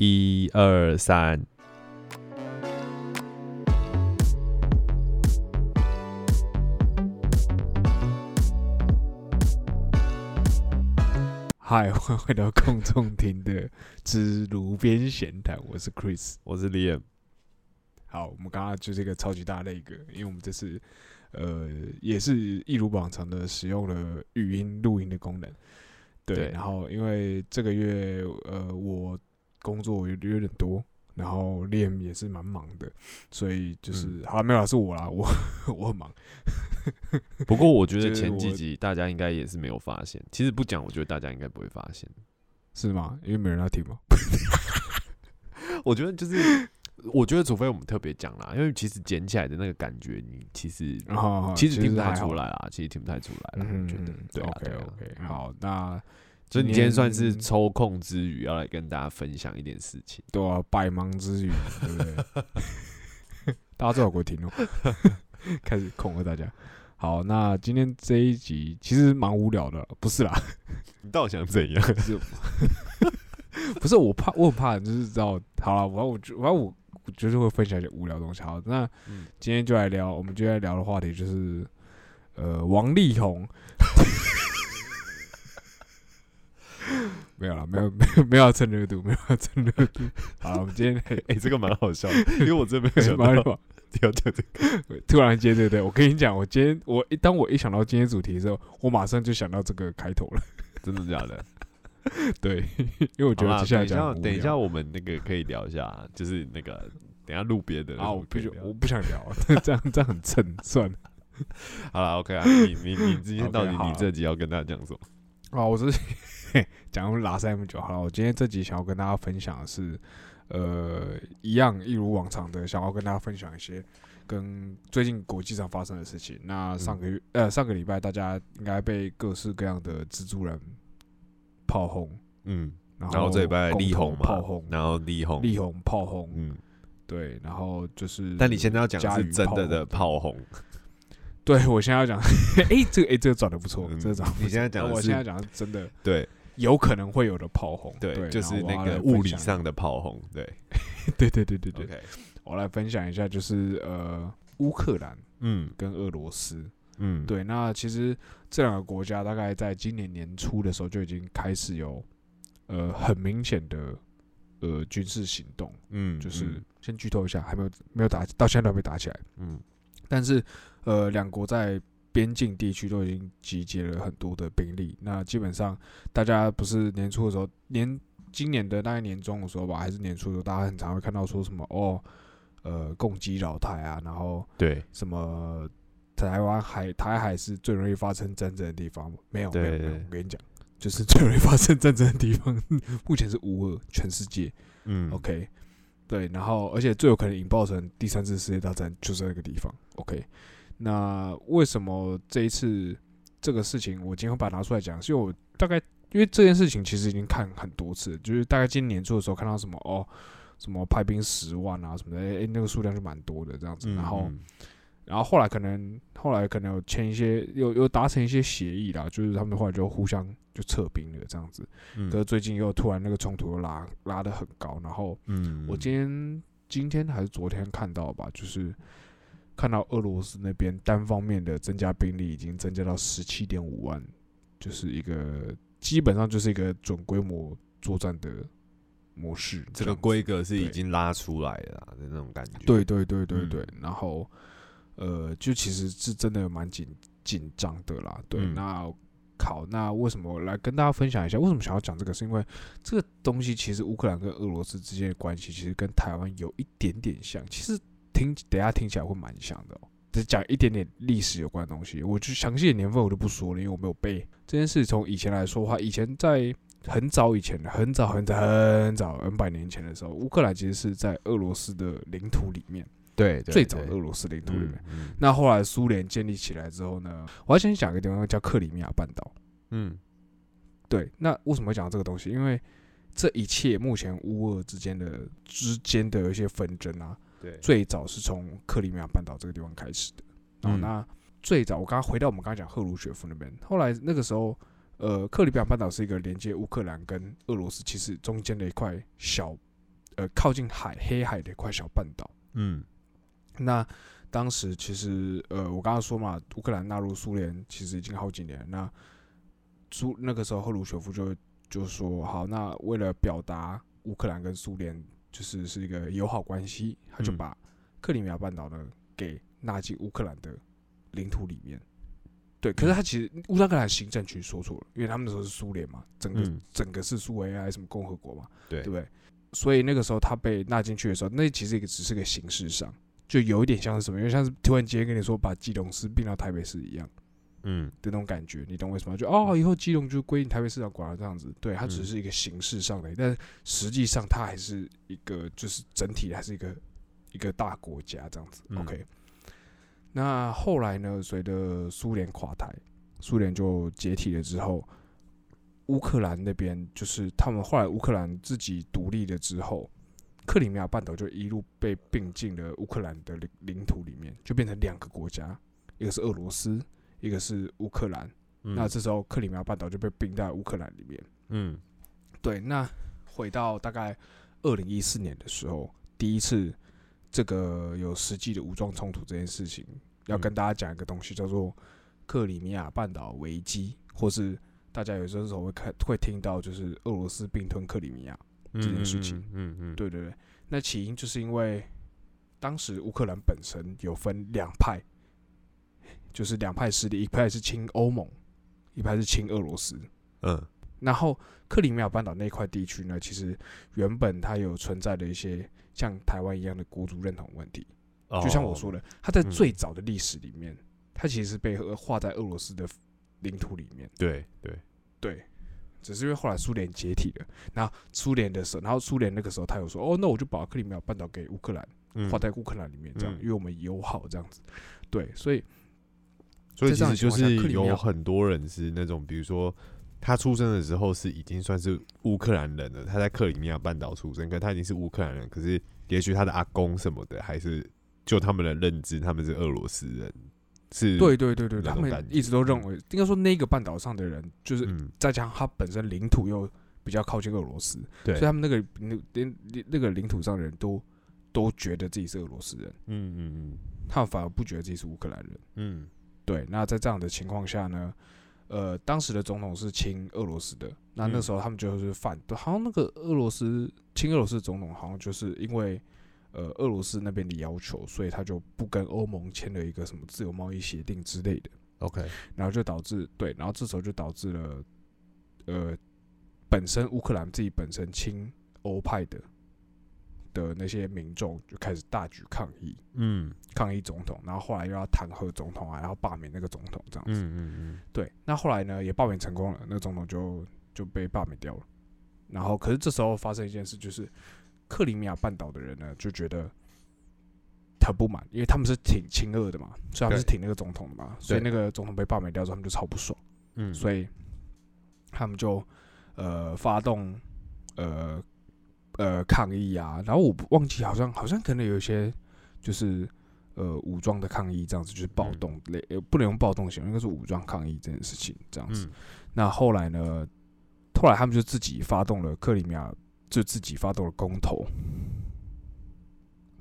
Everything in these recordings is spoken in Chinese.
一二三，嗨，欢迎回到空中听的之炉边闲谈，我是 Chris。我是 Liam。好，我们刚刚就是一个超级大的一个，因为我们这次呃也是一如往常的使用了语音录音的功能。对，对然后因为这个月呃我工作有有点多，然后 Liam 也是蛮忙的，所以就是、嗯好没有啦，是我啦，我 我很忙。不过我觉 得前几集大家应该也是没有发现，其实不讲，我觉得大家应该不会发现。是吗？因为没人要听吗？我觉得就是，我觉得除非我们特别讲啦，因为其实捡起来的那个感觉，你其实啊其实听不太出来啦，其实听不太出来啦。嗯我觉得对啊 OK 对啊 OK，嗯好，那所以你今天算是抽空之余要来跟大家分享一点事情。对啊，百忙之余，对不对？大家最好给我停哦，开始恐吓大家。好，那今天这一集其实蛮无聊的，不是啦，你到底想怎样？是 不是我怕，我很怕，就是知道，好了，我我反正我我就是会分享一些无聊的东西。好，那嗯今天就来聊，我们就来聊的话题就是，呃，王力宏。没有了，没有没有没有要蹭热度，没有要蹭热度。好了，我们今天 哎、这个蛮好笑的，因为我真的没有想蛮到要讲这个。突然间，对不对？我跟你讲，我今天我一当我一想到今天主题的时候，我马上就想到这个开头了。真的假的？对，因为我觉得接下来等一下，等一下，我们那个可以聊一下，就是那个等一下录别的啊，我不我不想聊，这样这样很蹭，算了。好了，OK 啊，你你你今天到底你这集要跟大家讲什么？啊，我是 讲拉塞那么久，好了，我今天这集想要跟大家分享的是，呃，一样一如往常的，想要跟大家分享一些跟最近国际上发生的事情。那上个月、呃上个礼拜，大家应该被各式各样的蜘蛛人炮轰，嗯，然后这礼拜力宏嘛炮轰，然后力宏，力宏炮轰，嗯，对，然后就是，但你现在要讲的是真的的炮炮轰，对我现在要讲，哎、这个哎、这个转的不错，嗯。这个转得不错，你现在讲我现在讲真的。对有可能会有的炮轰，对，就是那个物理上的炮轰，对。对对对对对。我来分享一下，就是呃，乌克兰嗯。跟俄罗斯。嗯，对，那其实这两个国家大概在今年年初的时候就已经开始有呃很明显的呃军事行动，嗯，就是先剧透一下，还没有没有打，到现在都还没打起来。嗯。但是呃，两国在边境地区都已经集结了很多的兵力。那基本上大家不是年初的时候，年今年的那一年中的时候吧，还是年初的时候，大家很常会看到说什么哦，呃，攻击老台啊，然后对什么台湾海台海是最容易发生战争的地方。没有，没有，没有我跟你讲，就是最容易发生战争的地方，目前是乌俄，全世界。嗯 OK，对，然后而且最有可能引爆成第三次世界大战就是那个地方。OK，那为什么这一次这个事情我今天会把它拿出来讲？是因为我大概因为这件事情其实已经看很多次，就是大概今年年初的时候看到什么哦，什么派兵十万啊什么的，诶、那个数量就蛮多的这样子。嗯然后嗯然后后来可能后来可能有签一些有有达成一些协议啦，就是他们后来就互相就撤兵了这样子。嗯可是最近又突然那个冲突又拉拉得很高，然后嗯，我今天今天还是昨天看到吧，就是看到俄罗斯那边单方面的增加兵力已经增加到十七点五万，就是一个基本上就是一个准规模作战的模式。这个规格是已经拉出来了的那种感觉，对对对对嗯对，然后呃，就其实是真的蛮紧紧张的啦。对，嗯那好，那为什么我来跟大家分享一下？为什么想要讲这个？是因为这个东西其实乌克兰跟俄罗斯之间的关系，其实跟台湾有一点点像。其实听等下听起来会蛮像的哦。只讲一点点历史有关的东西，我就详细的年份我就不说了，因为我没有背这件事。从以前来说的话，以前在很早以前，很早很早很早 N 百年前的时候，乌克兰其实是在俄罗斯的领土里面。对对最早的俄罗斯领土里面。嗯那后来苏联建立起来之后呢，我要先讲一个地方叫克里米亚半岛。嗯对，那为什么会讲这个东西？因为这一切目前乌俄之间的之间的一些纷争啊，对最早是从克里米亚半岛这个地方开始的。然后嗯那最早我刚刚回到我们刚刚讲赫鲁雪夫那边，后来那个时候，呃，克里米亚半岛是一个连接乌克兰跟俄罗斯其实中间的一块小呃靠近海黑海的一块小半岛。嗯那当时其实呃，我刚刚说嘛，乌克兰纳入苏联其实已经好几年。那苏那个时候赫鲁雪夫就就说，好，那为了表达乌克兰跟苏联就是是一个友好关系，他就嗯把克里米亚半岛呢给纳进乌克兰的领土里面。对，可是他其实乌克兰行政区说错了，因为他们那时候是苏联嘛，整个、嗯整个是苏维埃什么共和国嘛，对对不对？所以那个时候他被纳进去的时候，那其实也只是个形式上，就有一点像是什么，因为像是突然间跟你说把基隆市并到台北市一样嗯。的那种感觉，你懂为什么？就哦，以后基隆就归台北市长管了这样子，对，它只嗯是一个形式上的，但实际上它还是一个就是整体还是一个一个大国家这样子。嗯。OK，那后来呢，随着苏联垮台，苏联就解体了之后，乌克兰那边就是他们后来乌克兰自己独立了之后，克里米亚半岛就一路被并进了乌克兰的领领土里面，就变成两个国家，一个是俄罗斯，一个是乌克兰。嗯，那这时候克里米亚半岛就被并在乌克兰里面。嗯对，那回到大概二零一四年的时候，第一次这个有实际的武装冲突这件事情，要跟嗯大家讲一个东西，叫做克里米亚半岛危机，或是大家有时候会看会听到，就是俄罗斯并吞克里米亚。这件事情嗯嗯，对对对，那起因就是因为当时乌克兰本身有分两派，就是两派势力，一派是亲欧盟，一派是亲俄罗斯。嗯然后克里米亚半岛那块地区呢，其实原本它有存在的一些像台湾一样的国族认同问题，哦就像我说的，它在嗯最早的历史里面，它其实是被呃划在俄罗斯的领土里面。对对，对，只是因为后来苏联解体了，然后苏联的时候，然后苏联那个时候他有说，哦，那我就把克里米亚半岛给乌克兰，嗯划在乌克兰里面，这样，嗯因为我们友好这样子。对，所以所以其实就是有很多人是那种，比如说他出生的时候是已经算是乌克兰人了，他在克里米亚半岛出生，可他已经是乌克兰人，可是也许他的阿公什么的，还是就他们的认知，他们是俄罗斯人，是，对对对对，他们一直都认为，应该说那个半岛上的人，就是嗯，再加上他本身领土又比较靠近俄罗斯，对。所以，他们那个那那那个领土上的人都都觉得自己是俄罗斯人，嗯嗯嗯。他们反而不觉得自己是乌克兰人。嗯对，那在这样的情况下呢，呃，当时的总统是亲俄罗斯的，那那嗯。时候他们就是反，好像那个俄罗斯亲俄罗斯总统好像就是因为呃俄罗斯那边的要求，所以他就不跟欧盟签了一个什么自由贸易协定之类的，，OK，然后就导致对，然后这时候就导致了呃本身乌克兰自己本身亲欧派的的那些民众就开始大举抗议。嗯抗议总统，然后后来又要弹劾总统啊，然后罢免那个总统这样子。嗯嗯嗯，对，那后来呢也罢免成功了，那个总统就就被罢免掉了。然后，可是这时候发生一件事，就是克里米亚半岛的人呢就觉得很不满，因为他们是挺亲俄的嘛，所以他们是挺那个总统的嘛，所以那个总统被罢免掉之后，他们就超不爽，嗯，所以他们就呃发动呃呃抗议啊，然后我不忘记好像好像可能有一些就是呃武装的抗议这样子，就是暴嗯动类，呃不能用暴动形容，应该是武装抗议这件事情这样子。嗯那后来呢，后来他们就自己发动了克里米亚，就自己发动了公投。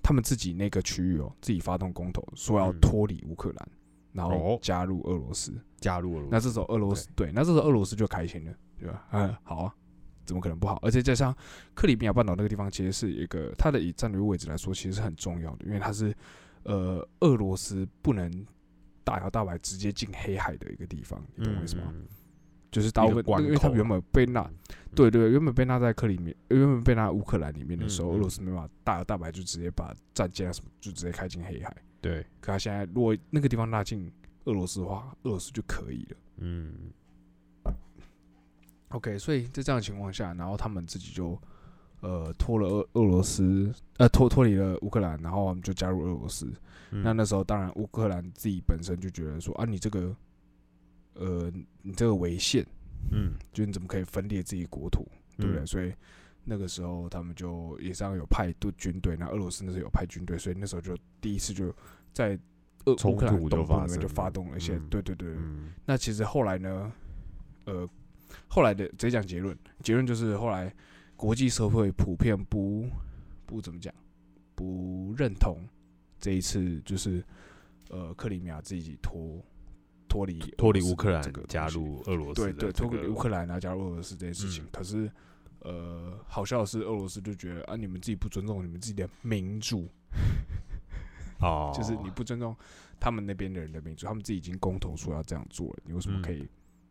他们自己那个区域哦，自己发动公投，说要嗯脱离乌克兰，然后哦加入俄罗斯。加入了，那这时候俄罗斯对，那这时候俄罗斯就开心了，对吧？嗯，好啊，怎么可能不好？而且加上克里米亚半岛那个地方，其实是一个它的以战略位置来说，其实是很重要的，因为它是呃俄罗斯不能大摇大摆直接进黑海的一个地方，你懂我意思吗？嗯就是大部分，关因为他口原本被纳，嗯对对，原本被纳在克里米，原本被纳乌克兰里面的时候，嗯嗯俄罗斯没办法大摇大摆就直接把战舰啊什么就直接开进黑海。对，可他现在如果那个地方纳进俄罗斯的话，俄罗斯就可以了。嗯 OK，所以在这样的情况下，然后他们自己就呃脱了俄俄罗斯，呃脱脱离了乌克兰，然后我们就加入俄罗斯。嗯那那时候当然乌克兰自己本身就觉得说啊，你这个呃你这个违宪，嗯就你怎么可以分裂自己国土，对不对？嗯所以那个时候他们就也是要有派队军队，那俄罗斯那时候有派军队，所以那时候就第一次就在俄冲乌克兰突就东部那边就发动了一些，嗯对对对。嗯那其实后来呢，呃，后来的直接讲结论，结论就是后来国际社会普遍不不怎么讲，不认同这一次就是呃克里米亚自己脱脱离脱离乌克兰这个加入俄罗斯对对，脱离乌克兰啊加入俄罗斯这件事情，嗯。可是呃好笑的是俄罗斯就觉得啊你们自己不尊重你们自己的民主，哦，就是你不尊重他们那边的人的民主，他们自己已经公投说要这样做了，你为什么嗯。可以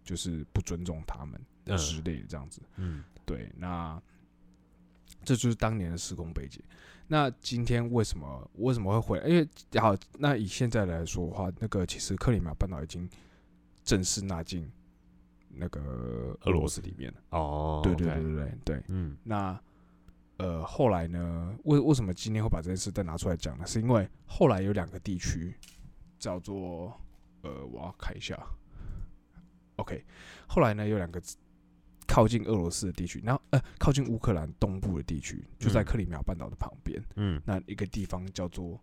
就是不尊重他们嗯之类的这样子？嗯对，那这就是当年的时空背景。那今天为什么为什么会回来？因为好，那以现在来说的话，那个其实克里米亚半岛已经正式纳进那个俄罗斯里面了。哦，对对对对对对。嗯那呃，后来呢？为为什么今天会把这件事再拿出来讲呢？是因为后来有两个地区叫做呃，我要看一下。OK，后来呢有两个靠近俄罗斯的地区，然后呃靠近乌克兰东部的地区，就在嗯。克里米亚半岛的旁边。嗯。那一个地方叫做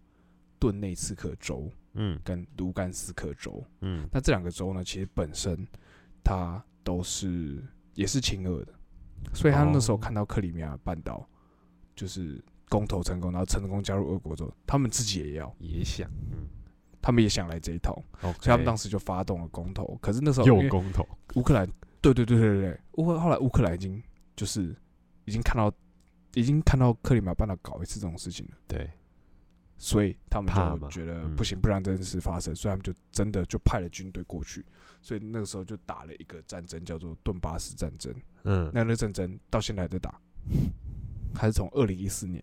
顿内茨克州嗯。跟卢甘斯克州。嗯。那这两个州呢，其实本身它都是也是亲俄的，所以他那时候哦看到克里米亚半岛就是公投成功，然后成功加入俄国之后，他们自己也要，也想嗯他们也想来这一套所以他们当时就发动了公投。可是那时候因为又公投，乌克兰，对对对对对对，乌克后来乌克兰已经就是已经看到已经看到克里米亚半岛搞一次这种事情了。对，所以他们就觉得嗯。不行，不让这件事发生，所以他们就真的就派了军队过去，所以那个时候就打了一个战争，叫做顿巴斯战争。嗯。那那战争到现在还在打，还是从二零一四年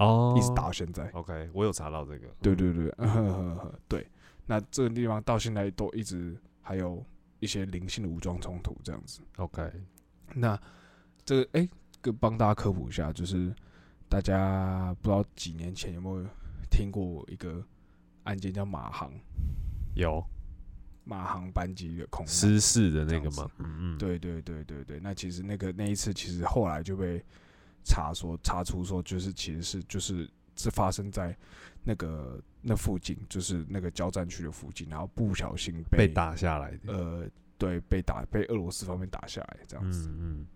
哦，一直打到现在。OK，我有查到这个，嗯对对对，嗯呵呵呵对。那这个地方到现在都一直还有一些零星的武装冲突这样子。，OK，那这个哎，跟帮大家科普一下，就是大家不知道几年前有没有听过一个案件叫马航有马航班机的空？失事的那个吗？嗯嗯，对对对对对，那其实那个那一次，其实后来就被查说查出说，就是其实是就是是发生在那个那附近，就是那个交战区的附近，然后不小心被打下来的，呃对被打被俄罗斯方面打下来这样子。嗯嗯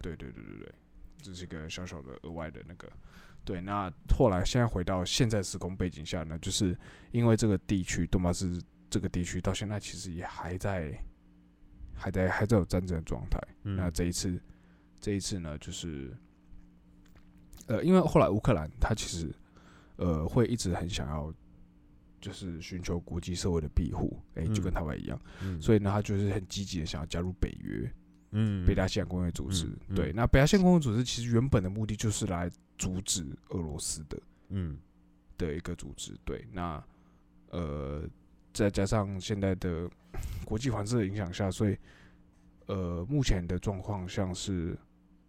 对对对对对，这是一个小小的额外的那个。对，那后来现在回到现在时空背景下呢，就是因为这个地区顿巴斯这个地区到现在其实也还在还在还在有战争的状态。嗯，那这一次这一次呢，就是呃，因为后来乌克兰他其实呃会一直很想要。就是寻求国际社会的庇护，哎、就跟嗯台湾一样，嗯所以呢，他就是很积极的想要加入北约。嗯北大西洋公约组织。嗯嗯对，那北大西洋公约组织其实原本的目的就是来阻止俄罗斯的嗯的一个组织。对，那呃，再加上现在的国际环境的影响下，所以呃，目前的状况像是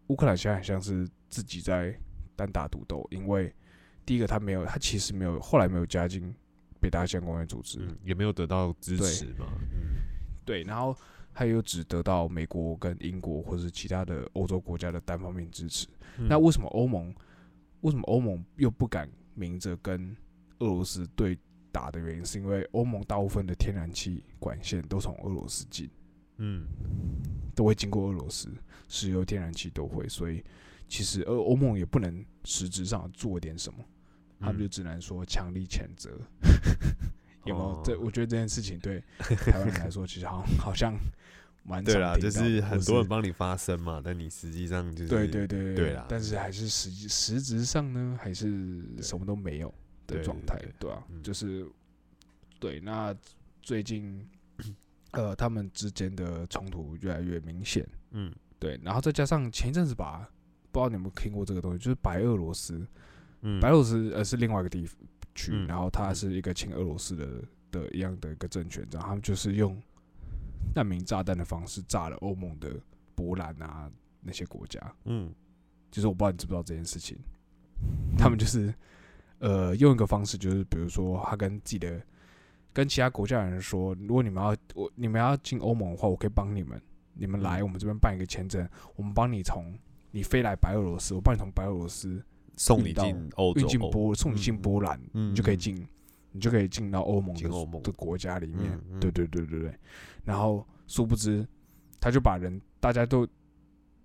乌克兰现在很像是自己在单打独斗，因为第一个他没有，他其实没有，后来没有加进北大西洋公约组织。嗯，也没有得到支持嘛，嗯对，然后他又只得到美国跟英国或者其他的欧洲国家的单方面支持。嗯那为什么欧盟为什么欧盟又不敢明着跟俄罗斯对打的原因，是因为欧盟大部分的天然气管线都从俄罗斯进，嗯都会经过俄罗斯，石油、天然气都会，所以其实而欧盟也不能实质上做点什么，他们就嗯只能说强力谴责。有没有？哦这我觉得这件事情对 台湾人来说，其实好像好像蛮对啦，就是很多人帮你发声嘛，但你实际上就是对对对对啦但是还是实际实质上呢，还是什么都没有的状态对，吧就是对。那最近呃，他们之间的冲突越来越明显，嗯对，然后再加上前一阵子吧，不知道你有没有听过这个东西，就是白俄罗斯，嗯。白俄罗斯呃是另外一个地区，嗯然后它嗯。是一个亲俄罗斯的的一样的一个政权，然后他们就是用难民炸弹的方式炸了欧盟的波兰啊那些国家，嗯。就是我不知道你知不知道这件事情，他们就是呃用一个方式，就是比如说他跟自己的跟其他国家的人说，如果你们要我你们要进欧盟的话，我可以帮你们，你们来嗯。我们这边办一个签证，我们帮你从你飞来白俄罗斯，我帮你从白俄罗斯送你到进欧洲，运进波送你进嗯波兰，你就可以进，你就可以进到欧盟的国家里面。对对对对对。然后殊不知，他就把人大家都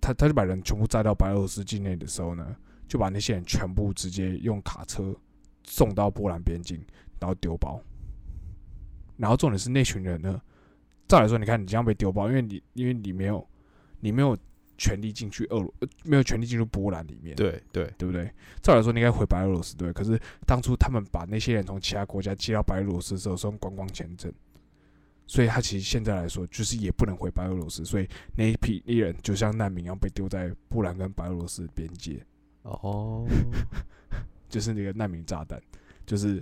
他他就把人全部载到白俄罗斯境内的时候呢，就把那些人全部直接用卡车送到波兰边境，然后丢包。然后重点是那群人呢，照来说，你看你这样被丢包，因为你因为你没有你没有权利进去俄罗，呃没有权利进入波兰里面，对对，对不对？照来说你应该回白俄罗斯，对。可是当初他们把那些人从其他国家接到白俄罗斯的时候是用观光签证，所以他其实现在来说就是也不能回白俄罗斯，所以那一批艺人就像难民一样被丢在波兰跟白俄罗斯的边界，哦，就是那个难民炸弹，就是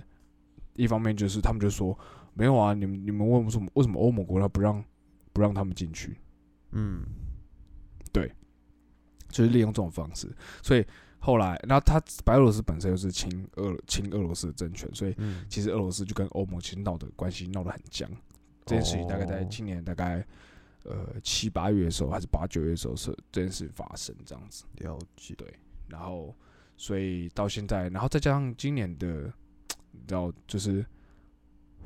一方面就是他们就说没有啊，你们你们为什么为什么欧盟国家不让不让他们进去？嗯就是利用这种方式，所以后来，然后他白俄罗斯本身又是亲俄亲俄罗斯的政权，所以嗯，其实俄罗斯就跟欧盟其实闹的关系闹得很僵。这件事情大概在哦今年大概呃七八月的时候，还是八九月的时候是这件事发生这样子。了解，对然后，所以到现在，然后再加上今年的，你知道，就是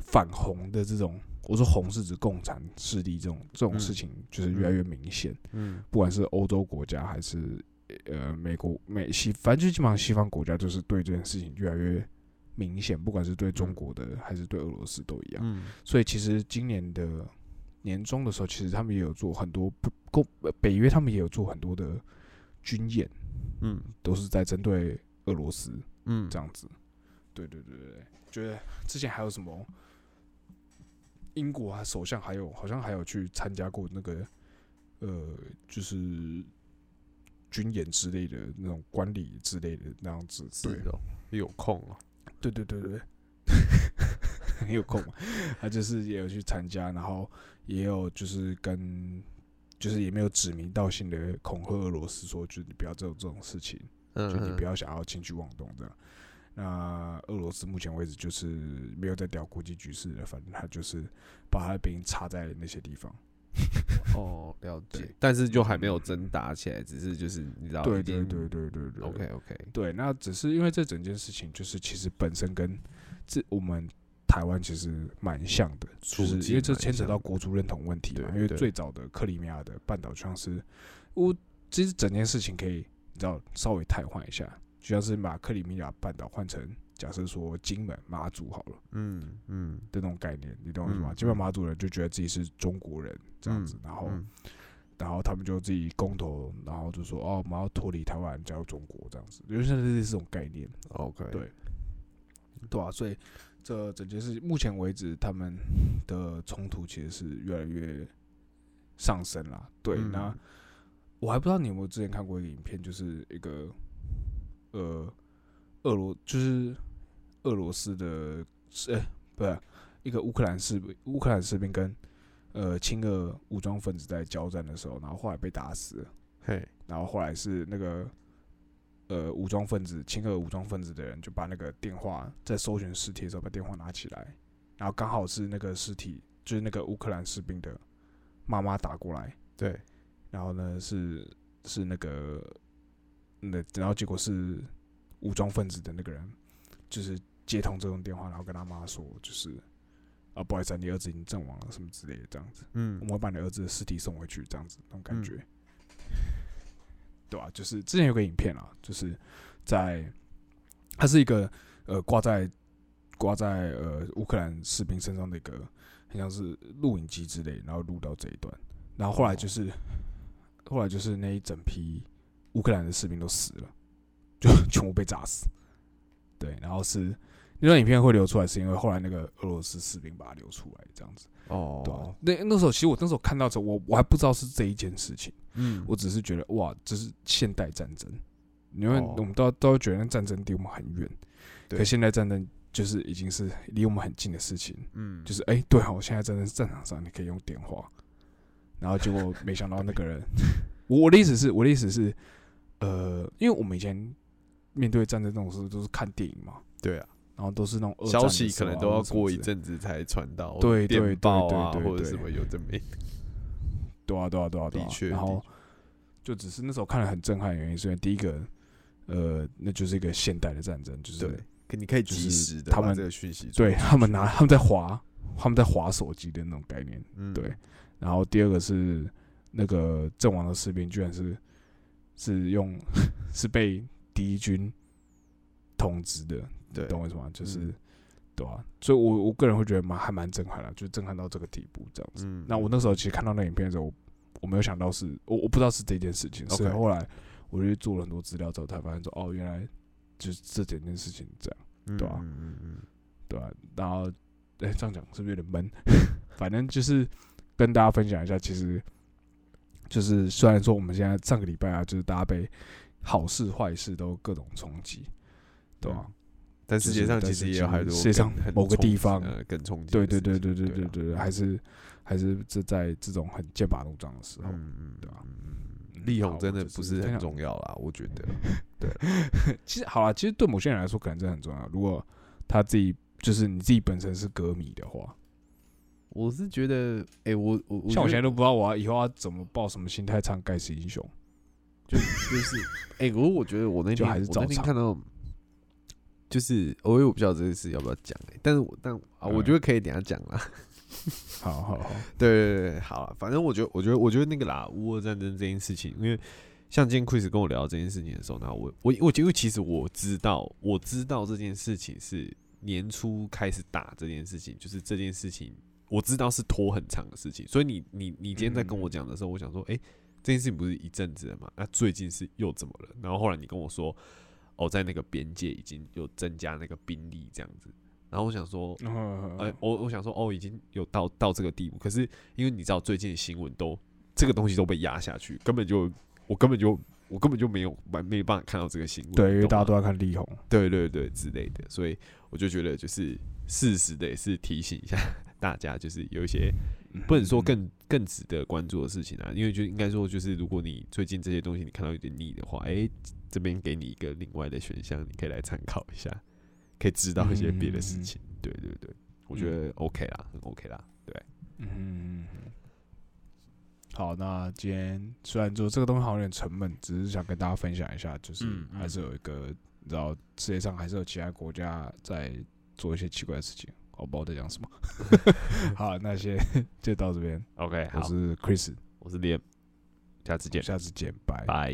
反红的这种，我说红是指共产势力这种这种嗯事情，就是越来越明显。嗯不管是欧洲国家还是呃美国美西，反正就基本上西方国家就是对这件事情越来越明显，不管是对中国的还是对俄罗斯都一样。嗯所以其实今年的年中的时候，其实他们也有做很多不共呃北约，他们也有做很多的军演，嗯都是在针对俄罗斯嗯，这样子。对对对对对，觉得之前还有什么英国啊首相还有好像还有去参加过那个呃，就是军演之类的那种管理之类的那样子。对哦，有空啊，对对对对，很 有空嘛，他就是也有去参加，然后也有就是跟。就是也没有指名道姓的恐吓俄罗斯，说就是你不要做这种事情，嗯就你不要想要轻举妄动这样。那俄罗斯目前为止就是没有在调国际局势了，反正他就是把他的兵插在那些地方。哦，了解，但是就还没有真打起来，只是就是你知道，对对对对对对 OK OK，对，那只是因为这整件事情，就是其实本身跟这我们台湾其实蛮像的，就是因为这牵扯到像国族认同问题嘛。因为最早的克里米亚的半岛就像是，我其实整件事情可以你知道稍微汰换一下，就像是把克里米亚半岛换成假设说金门、马祖好了。嗯嗯。的那种概念，你懂我意思吗？金门马祖人就觉得自己是中国人这样子，然后、嗯。然后他们就自己公投，然后就说哦，我们要脱离台湾，加入中国这样子，就是现在是这种概念，OK，对。对啊，所以这整件事目前为止，他们的冲突其实是越来越上升啦。对，嗯。那我还不知道你有没有之前看过一个影片，就是一个呃俄罗就是俄罗斯的是、呃不是一个乌克兰士兵，乌克兰士兵跟呃亲俄武装分子在交战的时候，然后后来被打死了。嘿，然后后来是那个呃武装分子、亲俄武装分子的人就把那个电话在搜寻尸体的时候把电话拿起来，然后刚好是那个尸体就是那个乌克兰士兵的妈妈打过来，对，然后呢是是那个那然后结果是武装分子的那个人就是接通这种电话，然后跟他妈说就是。啊，不好意思、啊，你儿子已经阵亡了，什么之类的，这样子。嗯我们会把你儿子的尸体送回去，这样子那种感嗯觉，对吧、就是之前有个影片啊，就是在它是一个呃挂在挂在呃乌克兰士兵身上的一个很像是录影机之类，然后录到这一段，然后后来就是、后来就是那一整批乌克兰的士兵都死了，就 全部被炸死，对，然后是那段影片会流出来，是因为后来那个俄罗斯士兵把它流出来，这样子。哦。对、那那时候其实我那时候看到的时候，我我还不知道是这一件事情，嗯。我只是觉得哇，这是现代战争，因为哦。我们都都觉得战争离我们很远，对。可现代战争就是已经是离我们很近的事情，嗯，就是哎、对哦，现在战争战场上你可以用电话，然后结果没想到那个人，我我的意思是，我的意思是，呃，因为我们以前面对战争这种事都是看电影嘛，对啊，然后都是那种消息可能都要过一阵子才传到，对对对对对对或者什么有的没的，对啊，对啊，对啊，对啊的确然后就只是那时候看了很震撼的原因，是因为第一个，呃，那就是一个现代的战争，就是对，可你可以及时的他们这个讯息对他们拿他们在划他们在划手机的那种概念。嗯对然后第二个是那个阵亡的士兵，居然是是用 是被敌军统治的，对你懂我意思吗？就是、嗯对啊，所以我我个人会觉得蛮还蛮震撼的，就震撼到这个地步这样子。嗯那我那时候其实看到那影片的时候，我我没有想到是我我不知道是这件事情，是 OK 后来我就去做了很多资料之后才发现说，哦，原来就是这整件事情这样。嗯对啊嗯嗯嗯对吧、然后，哎、这样讲是不是有点闷？反正就是跟大家分享一下，其实就是虽然说我们现在上个礼拜啊，就是大家被好事坏事都各种冲击，对吧、但世界上其实也有很多世界上某个地方呃更冲击对对对对对对啊对还是还是这在这种很剑拔弩张的时候，嗯嗯对吧嗯嗯嗯力宏好我就真的不是很重要啦，我觉得。对 其实好啦，其实对某些人来说可能真的很重要。如果他自己就是你自己本身是歌迷的话，我是觉得，哎，我我像我现在都不知道我要以后要怎么抱什么心态唱《盖世英雄》。就就是，哎，如果我觉得我那就还是天我那照唱天看到，就是我也我不知道这件事要不要讲，哎，但是我但啊，我嗯觉得可以等下讲啦。好好好，对对对对，好了，反正我觉得，我觉得，我觉得那个啦，乌俄战争这件事情，因为像今天 Chris 跟我聊这件事情的时候，那我我我因为其实我知道，我知道这件事情是年初开始打这件事情，就是这件事情我知道是拖很长的事情，所以你你你今天在跟我讲的时候，我想说，哎、这件事情不是一阵子了嘛？那最近是又怎么了？然后后来你跟我说，哦，在那个边界已经有增加那个兵力这样子，然后我想说，呃呃，，我我想说，哦，已经有到到这个地步，可是因为你知道最近的新闻都这个东西都被压下去，根本就我根本就我根本就没有没没办法看到这个新闻，对，因为大家都在看力宏，对对对之类的，所以我就觉得就是事实的也是提醒一下大家，就是有一些不能说更更值得关注的事情啊，因为就应该说就是如果你最近这些东西你看到有点腻的话，哎、这边给你一个另外的选项，你可以来参考一下，可以知道一些别的事情。对对对，我觉得 OK 啦，很 OK 啦，对。嗯。好，那今天虽然说这个东西好像有点沉闷，只是想跟大家分享一下，就是还是有一个，你知道世界上还是有其他国家在做一些奇怪的事情。我不知道在讲什么，好，那先就到这边。OK，我是 Chris，我是 Liam。下次见，下次见，拜拜。